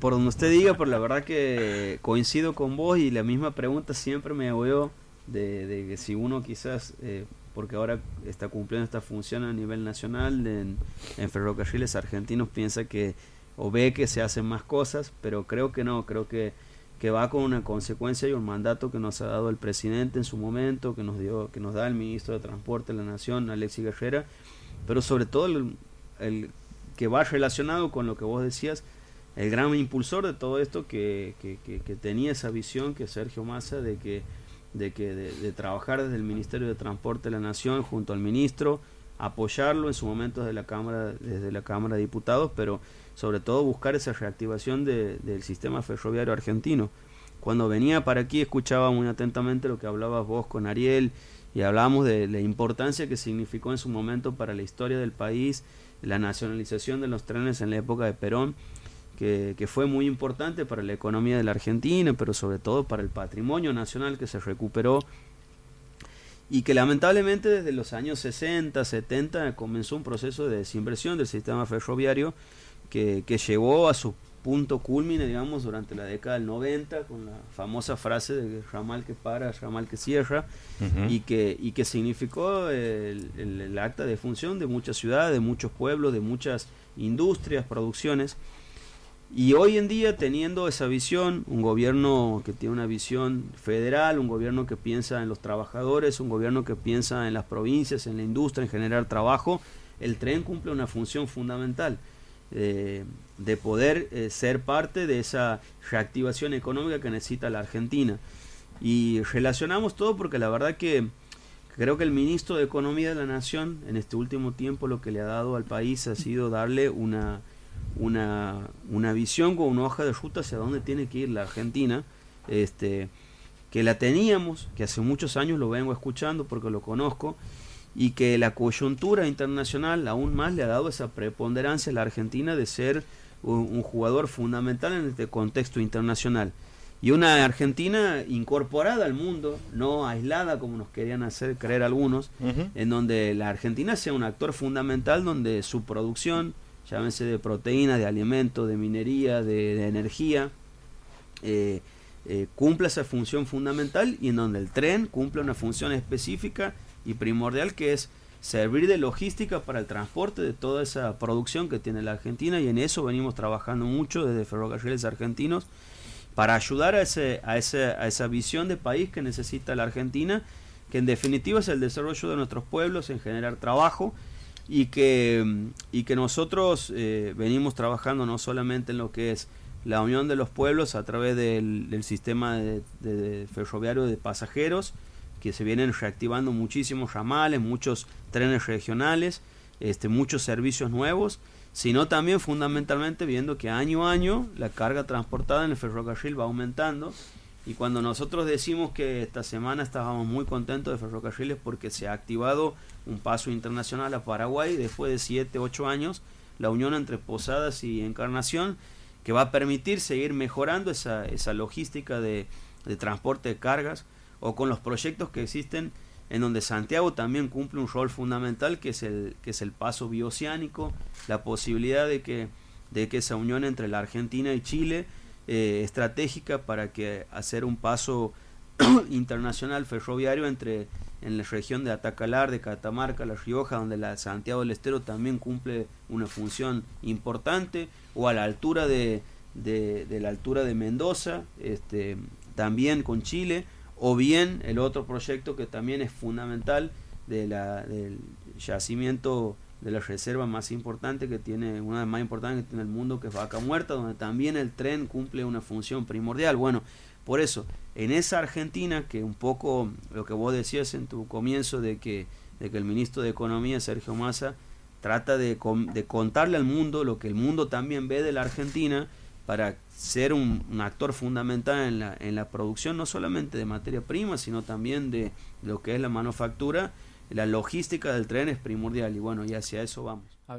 por donde usted diga, pero la verdad que coincido con vos y la misma pregunta siempre me hago de, de que si uno quizás, eh, porque ahora está cumpliendo esta función a nivel nacional en, en ferrocarriles argentinos, piensa que o ve que se hacen más cosas, pero creo que no, creo que, que va con una consecuencia y un mandato que nos ha dado el presidente en su momento, que nos dio, que nos da el ministro de Transporte de la Nación, Alexis Guerrera, pero sobre todo el, el que va relacionado con lo que vos decías, el gran impulsor de todo esto que, que, que, tenía esa visión que Sergio Massa de que de que de, trabajar desde el Ministerio de Transporte de la Nación junto al ministro apoyarlo en su momento desde la cámara desde la cámara de diputados pero sobre todo buscar esa reactivación de, del sistema ferroviario argentino. Cuando venía para aquí escuchaba muy atentamente lo que hablabas vos con Ariel y hablábamos de la importancia que significó en su momento para la historia del país la nacionalización de los trenes en la época de Perón que, fue muy importante para la economía de la Argentina, pero sobre todo para el patrimonio nacional que se recuperó y que lamentablemente desde los años 60, 70 comenzó un proceso de desinversión del sistema ferroviario que, que llevó a su punto culmine, digamos, durante la década del 90, con la famosa frase de ramal que para, ramal que cierra, y, que, y que significó el, el acta de función de muchas ciudades, de muchos pueblos, de muchas industrias, producciones. Y hoy en día, teniendo esa visión, un gobierno que tiene una visión federal, un gobierno que piensa en los trabajadores, un gobierno que piensa en las provincias, en la industria, en generar trabajo, el tren cumple una función fundamental eh, de poder eh, ser parte de esa reactivación económica que necesita la Argentina. Y relacionamos todo porque la verdad que creo que el ministro de Economía de la Nación en este último tiempo lo que le ha dado al país ha sido darle una una, una visión con una hoja de ruta hacia dónde tiene que ir la Argentina, este, que la teníamos, que hace muchos años lo vengo escuchando porque lo conozco, y que la coyuntura internacional aún más le ha dado esa preponderancia a la Argentina de ser un, jugador fundamental en este contexto internacional. Y una Argentina incorporada al mundo, no aislada como nos querían hacer creer algunos, en donde la Argentina sea un actor fundamental donde su producción, llámese de proteínas, de alimentos, de minería, de, energía, eh, eh, cumpla esa función fundamental y en donde el tren cumple una función específica y primordial que es servir de logística para el transporte de toda esa producción que tiene la Argentina y en eso venimos trabajando mucho desde Ferrocarriles Argentinos para ayudar a, ese, a, ese, a esa visión de país que necesita la Argentina, que en definitiva es el desarrollo de nuestros pueblos, en generar trabajo y que, y que nosotros eh, venimos trabajando no solamente en lo que es la unión de los pueblos a través del, sistema de, ferroviario de pasajeros, que se vienen reactivando muchísimos ramales, muchos trenes regionales, este, muchos servicios nuevos, sino también fundamentalmente viendo que año a año la carga transportada en el ferrocarril va aumentando y cuando nosotros decimos que esta semana estábamos muy contentos de ferrocarriles porque se ha activado un paso internacional a Paraguay después de 7, 8 años, la unión entre Posadas y Encarnación, que va a permitir seguir mejorando esa, esa logística de, de transporte de cargas, o con los proyectos que existen en donde Santiago también cumple un rol fundamental que es el, que es el paso bioceánico, la posibilidad de que, de que esa unión entre la Argentina y Chile eh, estratégica para que hacer un paso internacional ferroviario entre en la región de Atacalar, de Catamarca, La Rioja, donde la Santiago del Estero también cumple una función importante, o a la altura de, de, la altura de Mendoza, este, también con Chile, o bien el otro proyecto que también es fundamental de la, del yacimiento de la reserva más importante que tiene, una de las más importantes que tiene el mundo, que es Vaca Muerta, donde también el tren cumple una función primordial. Bueno, por eso, en esa Argentina, que un poco lo que vos decías en tu comienzo de que, de que el ministro de Economía, Sergio Massa, trata de, de contarle al mundo lo que el mundo también ve de la Argentina para ser un, un, actor fundamental en la, en la producción no solamente de materia prima, sino también de lo que es la manufactura la logística del tren es primordial y bueno, y hacia eso vamos.